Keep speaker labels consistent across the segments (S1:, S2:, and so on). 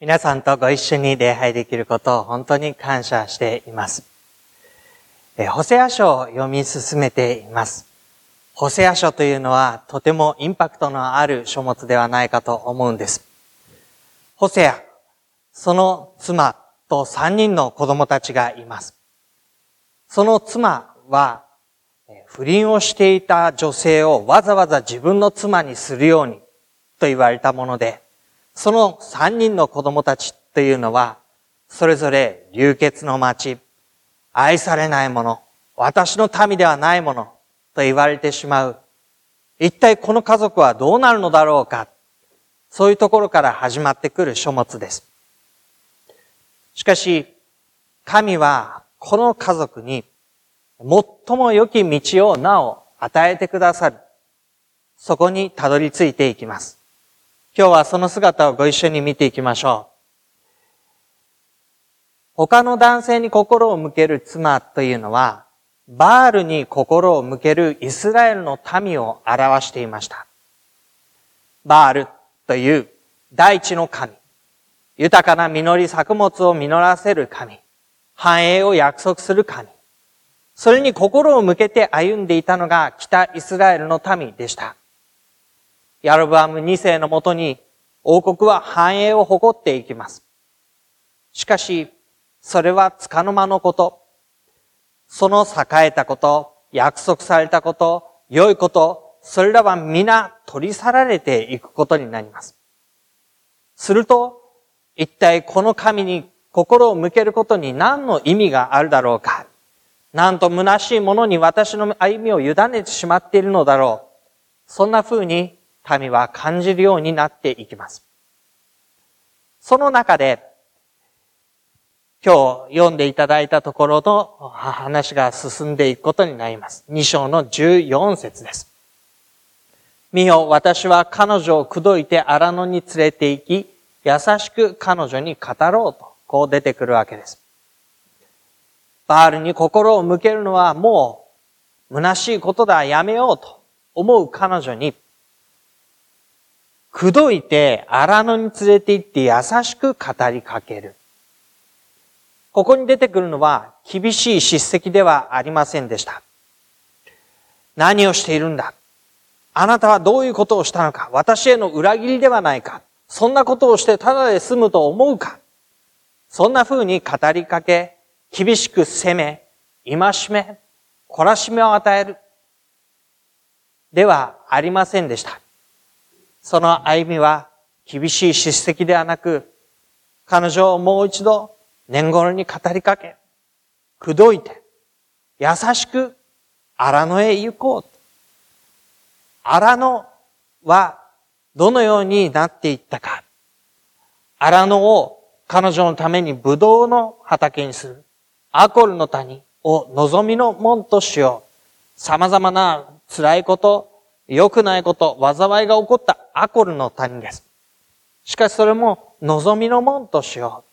S1: 皆さんとご一緒に礼拝できることを本当に感謝しています。えホセア書を読み進めています。ホセア書というのはとてもインパクトのある書物ではないかと思うんです。ホセア、その妻と三人の子供たちがいます。その妻は、不倫をしていた女性をわざわざ自分の妻にするようにと言われたもので、その三人の子供たちというのは、それぞれ流血の町、愛されないもの、私の民ではないものと言われてしまう。一体この家族はどうなるのだろうか。そういうところから始まってくる書物です。しかし、神はこの家族に最も良き道をなお与えてくださる。そこにたどり着いていきます。今日はその姿をご一緒に見ていきましょう。他の男性に心を向ける妻というのは、バールに心を向けるイスラエルの民を表していました。バールという大地の神、豊かな実り作物を実らせる神、繁栄を約束する神、それに心を向けて歩んでいたのが北イスラエルの民でした。ヤロブアム2世のもとに王国は繁栄を誇っていきます。しかし、それはつかの間のこと。その栄えたこと、約束されたこと、良いこと、それらは皆取り去られていくことになります。すると、一体この神に心を向けることに何の意味があるだろうか。なんと虚しいものに私の歩みを委ねてしまっているのだろう。そんな風に民は感じるようになっていきます。その中で、今日読んでいただいたところの話が進んでいくことになります。2章の14節です。見よ、私は彼女を口説いて荒野に連れて行き、優しく彼女に語ろうと、こう出てくるわけです。バールに心を向けるのはもう、虚しいことだ、やめようと思う彼女に、口説いて荒野に連れて行って優しく語りかける。ここに出てくるのは厳しい叱責ではありませんでした。何をしているんだ？あなたはどういうことをしたのか？私への裏切りではないか？そんなことをしてただで済むと思うか？そんな風に語りかけ、厳しく責め、戒め、懲らしめを与える。ではありませんでした。その歩みは厳しい叱責ではなく、彼女をもう一度年頃に語りかけ、口説いて、優しく荒野へ行こう。荒野はどのようになっていったか。荒野を彼女のためにブドウの畑にする。アコルの谷を望みの門としよう。様々な辛いこと、良くないこと、災いが起こったアコルの谷です。しかしそれも望みの門としよう。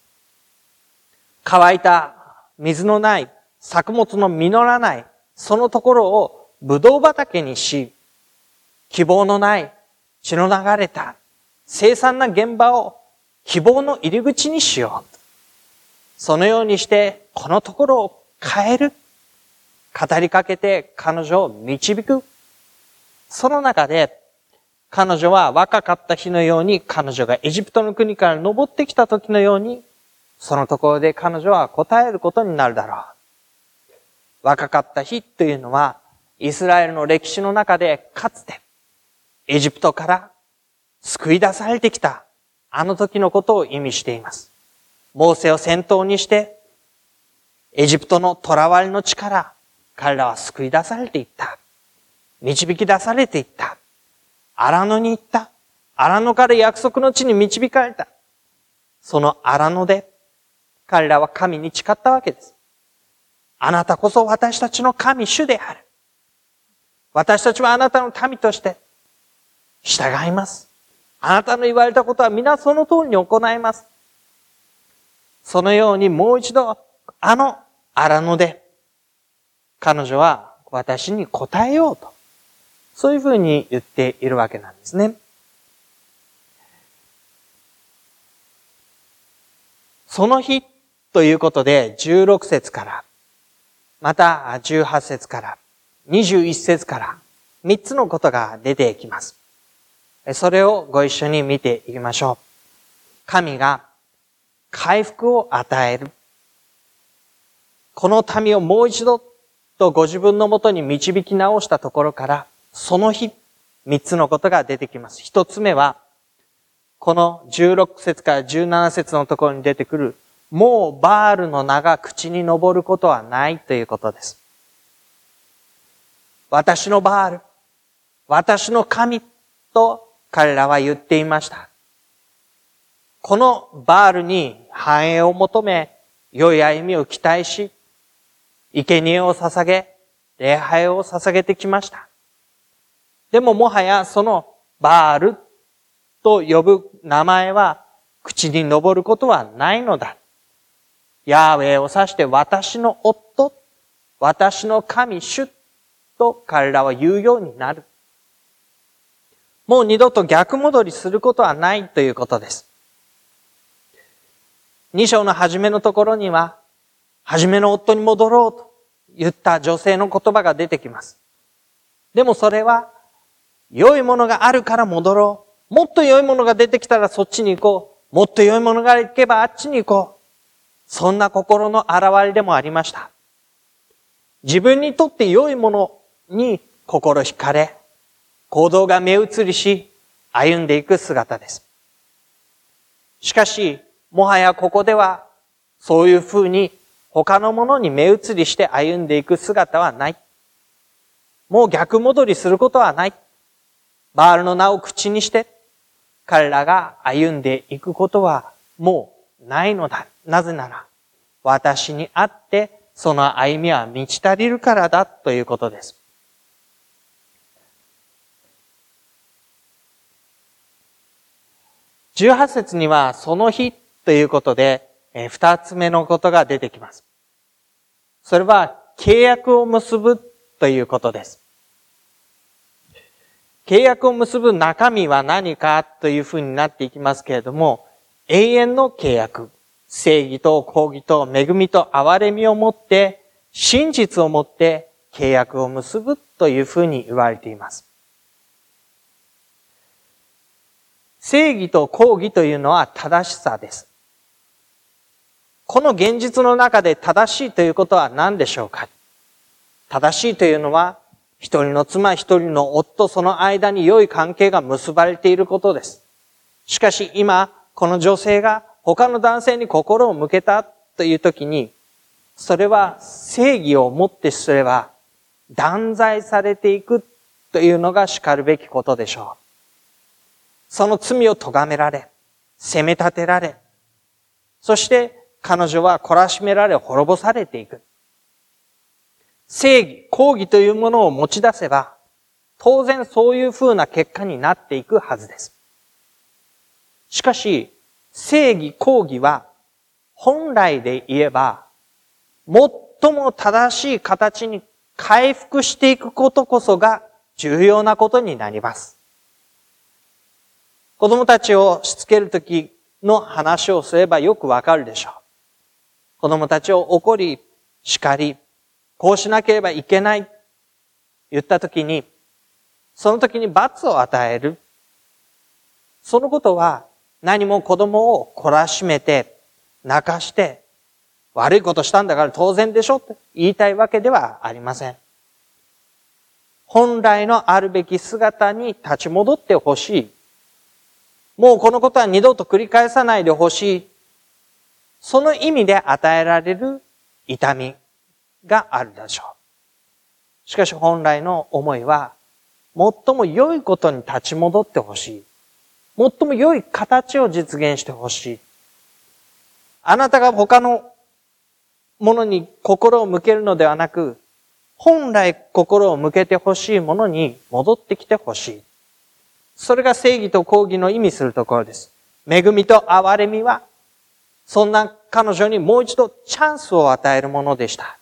S1: 乾いた水のない作物の実らないそのところをブドウ畑にし、希望のない血の流れた凄惨な現場を希望の入り口にしよう。そのようにしてこのところを変える。語りかけて彼女を導く。その中で彼女は若かった日のように彼女がエジプトの国から登ってきた時のようにそのところで彼女は答えることになるだろう。若かった日というのは、イスラエルの歴史の中でかつて、エジプトから救い出されてきた、あの時のことを意味しています。モーセを先頭にして、エジプトの囚われの力、彼らは救い出されていった。導き出されていった。荒野に行った。荒野から約束の地に導かれた。その荒野で、彼らは神に誓ったわけです。あなたこそ私たちの神主である。私たちはあなたの民として従います。あなたの言われたことは皆その通りに行います。そのようにもう一度、あの荒野で、彼女は私に答えようと。そういうふうに言っているわけなんですね。その日ということで16節から、また18節から、21節から3つのことが出てきます。それをご一緒に見ていきましょう。神が回復を与える。この民をもう一度とご自分のもとに導き直したところから、その日、三つのことが出てきます。一つ目は、この16節から17節のところに出てくる、もうバールの名が口に上ることはないということです。私のバール、私の神と彼らは言っていました。このバールに繁栄を求め、良い歩みを期待し、生贄を捧げ、礼拝を捧げてきました。でももはやそのバールと呼ぶ名前は口に上ることはないのだ。ヤーウェイを指して私の夫、私の神主と彼らは言うようになる。もう二度と逆戻りすることはないということです。二章の初めのところには、初めの夫に戻ろうと言った女性の言葉が出てきます。でもそれは、良いものがあるから戻ろう。もっと良いものが出てきたらそっちに行こう。もっと良いものが行けばあっちに行こう。そんな心の現れでもありました。自分にとって良いものに心惹かれ、行動が目移りし、歩んでいく姿です。しかし、もはやここでは、そういうふうに他のものに目移りして歩んでいく姿はない。もう逆戻りすることはない。バールの名を口にして、彼らが歩んでいくことはもうないのだ。なぜなら、私にあって、その歩みは満ち足りるからだということです。18節には、その日ということで、二つ目のことが出てきます。それは契約を結ぶということです。契約を結ぶ中身は何かというふうになっていきますけれども、永遠の契約、正義と公義と恵みと憐れみをもって、真実をもって契約を結ぶというふうに言われています。正義と公義というのは正しさです。この現実の中で正しいということは何でしょうか正しいというのは、一人の妻、一人の夫、その間に良い関係が結ばれていることです。しかし今、この女性が他の男性に心を向けたという時に、それは正義をもってすれば断罪されていくというのが叱るべきことでしょう。その罪を咎められ、責め立てられ、そして彼女は懲らしめられ滅ぼされていく。正義、公義というものを持ち出せば、当然そういう風な結果になっていくはずです。しかし、正義、公義は、本来で言えば、最も正しい形に回復していくことこそが重要なことになります。子供たちをしつけるときの話をすればよくわかるでしょう。子供たちを怒り、叱り、こうしなければいけない、言ったときに、その時に罰を与える。そのことは何も子供を懲らしめて、泣かして、悪いことしたんだから当然でしょって言いたいわけではありません。本来のあるべき姿に立ち戻ってほしい。もうこのことは二度と繰り返さないでほしい。その意味で与えられる痛みがあるでしょう。しかし本来の思いは、最も良いことに立ち戻ってほしい。最も良い形を実現してほしい。あなたが他のものに心を向けるのではなく、本来心を向けてほしいものに戻ってきてほしい。それが正義と抗義の意味するところです。恵みと憐れみは、そんな彼女にもう一度チャンスを与えるものでした。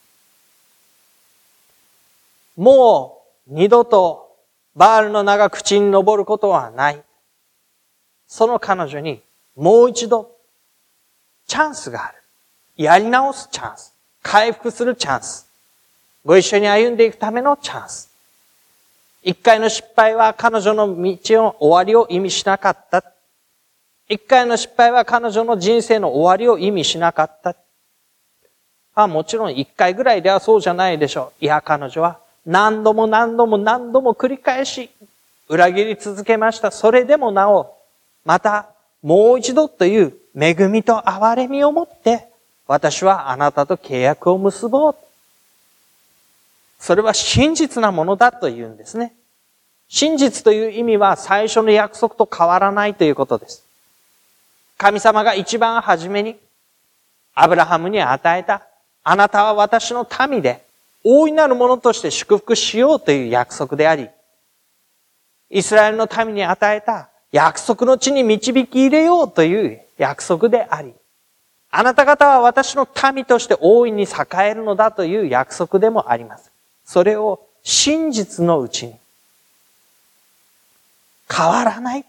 S1: もう二度とバールの名が口に登ることはない。その彼女にもう一度チャンスがある。やり直すチャンス。回復するチャンス。ご一緒に歩んでいくためのチャンス。一回の失敗は彼女の道の終わりを意味しなかった。一回の失敗は彼女の人生の終わりを意味しなかった。あもちろん一回ぐらいではそうじゃないでしょう。いや、彼女は何度も何度も何度も繰り返し裏切り続けました。それでもなお、またもう一度という恵みと憐れみを持って、私はあなたと契約を結ぼう。それは真実なものだと言うんですね。真実という意味は最初の約束と変わらないということです。神様が一番初めにアブラハムに与えた、あなたは私の民で大いなるものとして祝福しようという約束であり、イスラエルの民に与えた約束の地に導き入れようという約束であり、あなた方は私の民として大いに栄えるのだという約束でもあります。それを真実のうちに変わらない。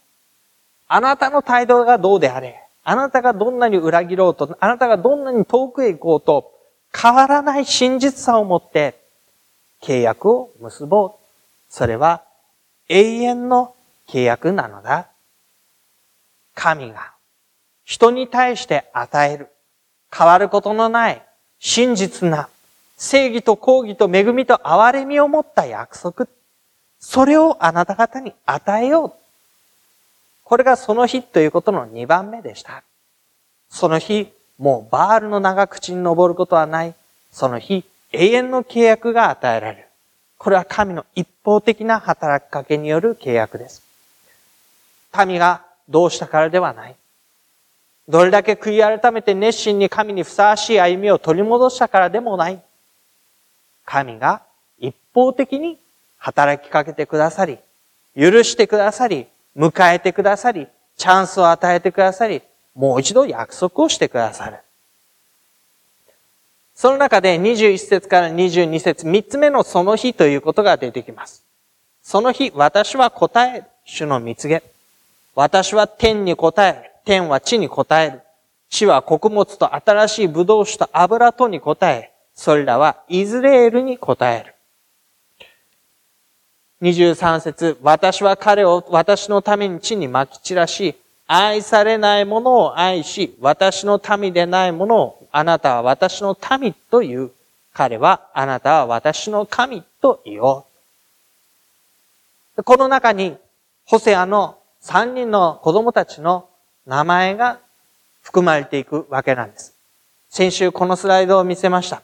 S1: あなたの態度がどうであれ、あなたがどんなに裏切ろうと、あなたがどんなに遠くへ行こうと、変わらない真実さを持って契約を結ぼう。それは永遠の契約なのだ。神が人に対して与える変わることのない真実な正義と公義と恵みと憐れみを持った約束。それをあなた方に与えよう。これがその日ということの2番目でした。その日、もうバールの長口に登ることはない。その日、永遠の契約が与えられる。これは神の一方的な働きかけによる契約です。民がどうしたからではない。どれだけ悔い改めて熱心に神にふさわしい歩みを取り戻したからでもない。神が一方的に働きかけてくださり、許してくださり、迎えてくださり、チャンスを与えてくださり、もう一度約束をしてくださる。その中で21節から22節、3つ目のその日ということが出てきます。その日、私は答える、主の蜜げ。私は天に答える。天は地に答える。地は穀物と新しい葡萄酒と油とに答え、それらはイズレールに答える。23節私は彼を私のために地に撒き散らし、愛されないものを愛し、私の民でないものをあなたは私の民という。彼はあなたは私の神と言おう。この中に、ホセアの三人の子供たちの名前が含まれていくわけなんです。先週このスライドを見せました。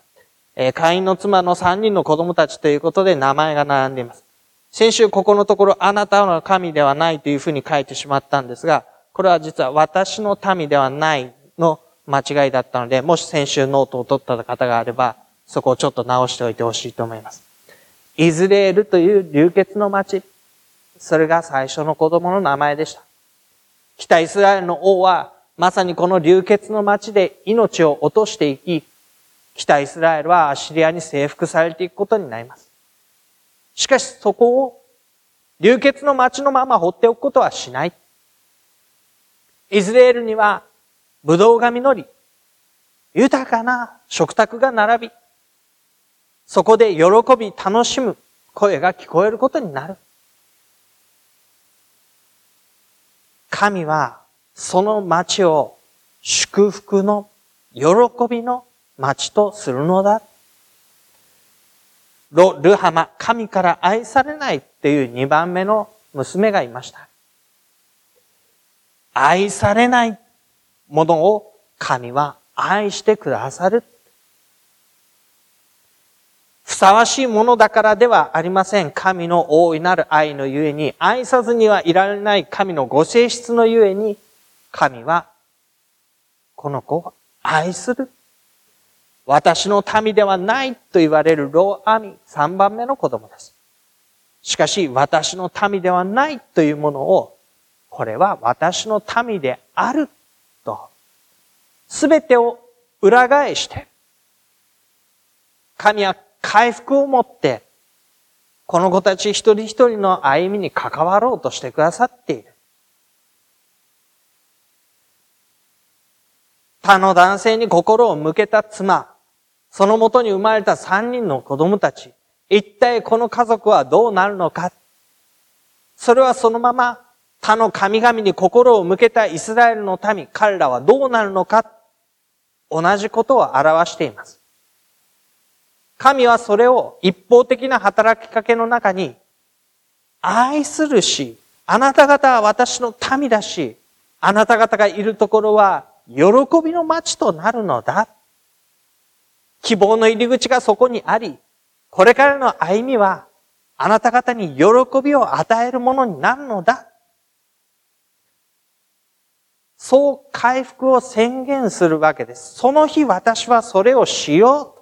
S1: え会員の妻の三人の子供たちということで名前が並んでいます。先週ここのところあなたの神ではないというふうに書いてしまったんですが、これは実は私の民ではないの間違いだったので、もし先週ノートを取った方があれば、そこをちょっと直しておいてほしいと思います。イズレールという流血の町。それが最初の子供の名前でした。北イスラエルの王は、まさにこの流血の町で命を落としていき、北イスラエルはアシリアに征服されていくことになります。しかしそこを流血の町のまま放っておくことはしない。イスラエルには葡萄が実り、豊かな食卓が並び、そこで喜び楽しむ声が聞こえることになる。神はその町を祝福の喜びの町とするのだ。ロ・ルハマ、神から愛されないっていう二番目の娘がいました。愛されないものを神は愛してくださる。ふさわしいものだからではありません。神の大いなる愛のゆえに、愛さずにはいられない神のご性質のゆえに、神は、この子を愛する。私の民ではないと言われるローアミ、3番目の子供です。しかし、私の民ではないというものを、これは私の民であると、すべてを裏返して、神は回復を持って、この子たち一人一人の歩みに関わろうとしてくださっている。他の男性に心を向けた妻、そのもとに生まれた三人の子供たち、一体この家族はどうなるのかそれはそのまま他の神々に心を向けたイスラエルの民、彼らはどうなるのか同じことを表しています。神はそれを一方的な働きかけの中に愛するし、あなた方は私の民だし、あなた方がいるところは喜びの街となるのだ。希望の入り口がそこにあり、これからの歩みは、あなた方に喜びを与えるものになるのだ。そう回復を宣言するわけです。その日私はそれをしよう。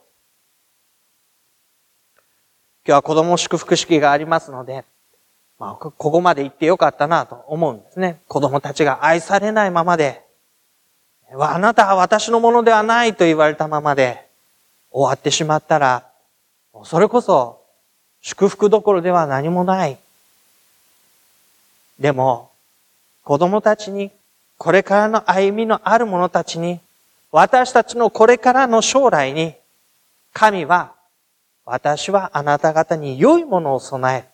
S1: 今日は子供祝福式がありますので、まあ、ここまで行ってよかったなと思うんですね。子供たちが愛されないままで、あなたは私のものではないと言われたままで終わってしまったら、それこそ祝福どころでは何もない。でも、子供たちに、これからの歩みのある者たちに、私たちのこれからの将来に、神は、私はあなた方に良いものを備え、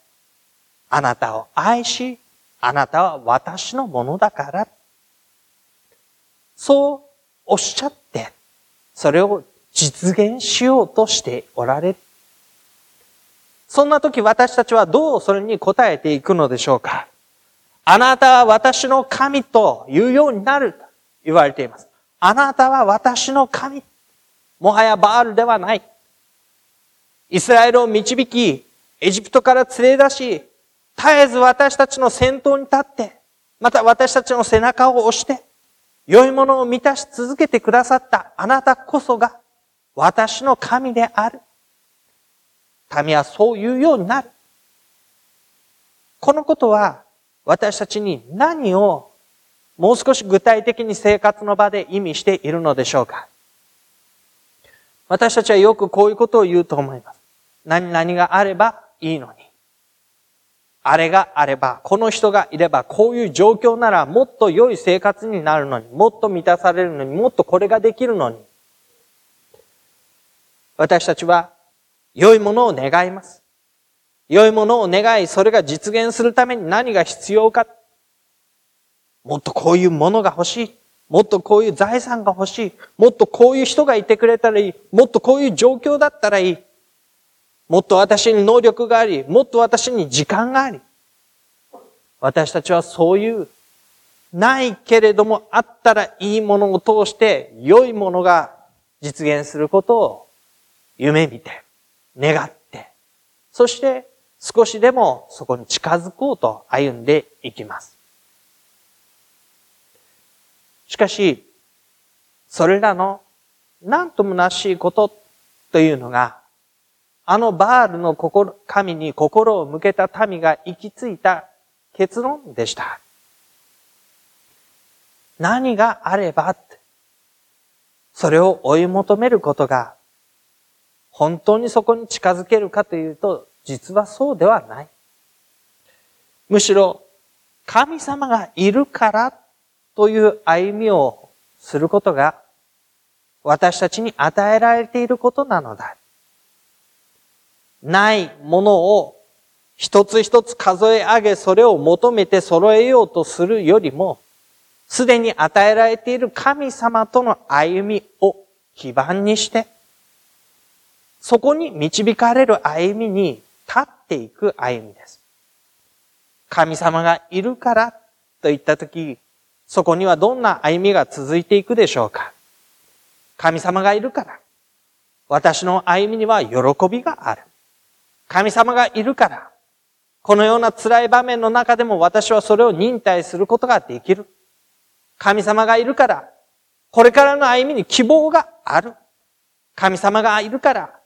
S1: あなたを愛し、あなたは私のものだから。そうおっしゃって、それを実現しようとしておられる。そんな時私たちはどうそれに応えていくのでしょうかあなたは私の神というようになると言われています。あなたは私の神。もはやバールではない。イスラエルを導き、エジプトから連れ出し、絶えず私たちの先頭に立って、また私たちの背中を押して、良いものを満たし続けてくださったあなたこそが、私の神である。民はそう言うようになる。このことは私たちに何をもう少し具体的に生活の場で意味しているのでしょうか？私たちはよくこういうことを言うと思います。何々があればいいのに。あれがあれば、この人がいれば、こういう状況ならもっと良い生活になるのに、もっと満たされるのに、もっとこれができるのに。私たちは良いものを願います。良いものを願い、それが実現するために何が必要か。もっとこういうものが欲しい。もっとこういう財産が欲しい。もっとこういう人がいてくれたらいい。もっとこういう状況だったらいい。もっと私に能力があり、もっと私に時間があり。私たちはそういう、ないけれどもあったらいいものを通して良いものが実現することを夢見て、願って、そして少しでもそこに近づこうと歩んでいきます。しかし、それらの何ともなしいことというのが、あのバールの心神に心を向けた民が行き着いた結論でした。何があれば、それを追い求めることが本当にそこに近づけるかというと、実はそうではない。むしろ、神様がいるからという歩みをすることが、私たちに与えられていることなのだ。ないものを一つ一つ数え上げ、それを求めて揃えようとするよりも、すでに与えられている神様との歩みを基盤にして、そこに導かれる歩みに立っていく歩みです。神様がいるからといったとき、そこにはどんな歩みが続いていくでしょうか神様がいるから、私の歩みには喜びがある。神様がいるから、このような辛い場面の中でも私はそれを忍耐することができる。神様がいるから、これからの歩みに希望がある。神様がいるから、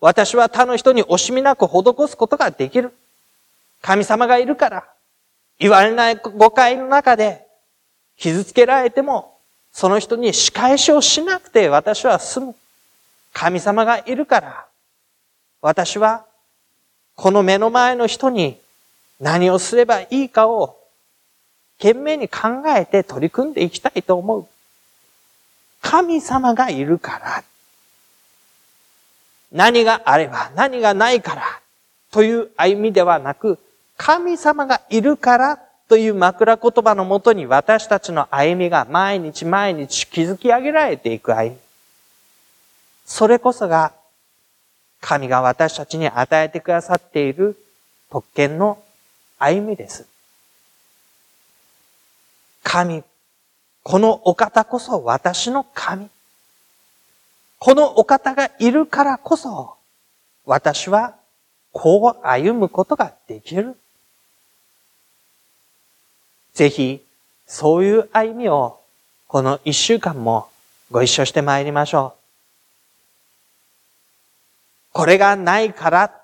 S1: 私は他の人に惜しみなく施すことができる。神様がいるから、言われない誤解の中で傷つけられても、その人に仕返しをしなくて私は済む。神様がいるから、私はこの目の前の人に何をすればいいかを懸命に考えて取り組んでいきたいと思う。神様がいるから。何があれば何がないからという歩みではなく、神様がいるからという枕言葉のもとに私たちの歩みが毎日毎日築き上げられていく歩み。それこそが神が私たちに与えてくださっている特権の歩みです。神、このお方こそ私の神。このお方がいるからこそ、私はこう歩むことができる。ぜひ、そういう歩みを、この一週間もご一緒して参りましょう。これがないから、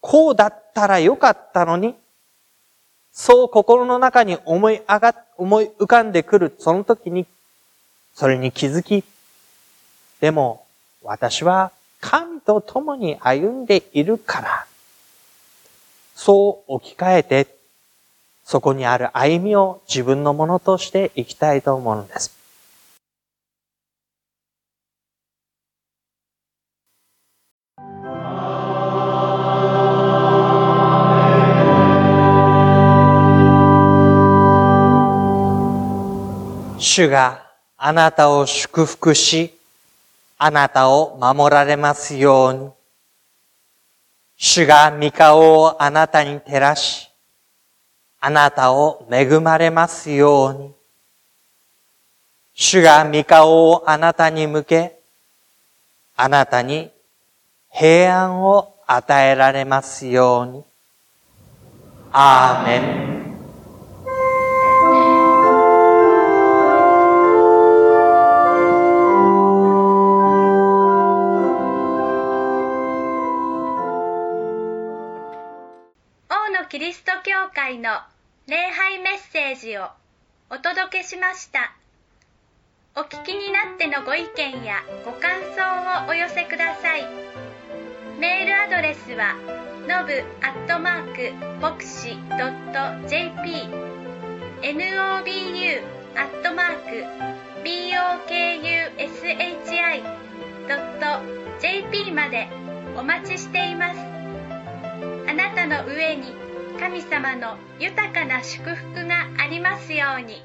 S1: こうだったらよかったのに、そう心の中に思い上が、思い浮かんでくるその時に、それに気づき、でも私は神と共に歩んでいるから、そう置き換えてそこにある歩みを自分のものとしていきたいと思うのです。主があなたを祝福し、あなたを守られますように。主が御顔をあなたに照らし、あなたを恵まれますように。主が御顔をあなたに向け、あなたに平安を与えられますように。アーメン。
S2: キリスト教会の礼拝メッセージをお届けしました。お聞きになってのご意見やご感想をお寄せください。メールアドレスはのぶアットマーク牧師 .jp nobu アットマーク bokushi ドット JP までお待ちしています。あなたの上に神様の豊かな祝福がありますように。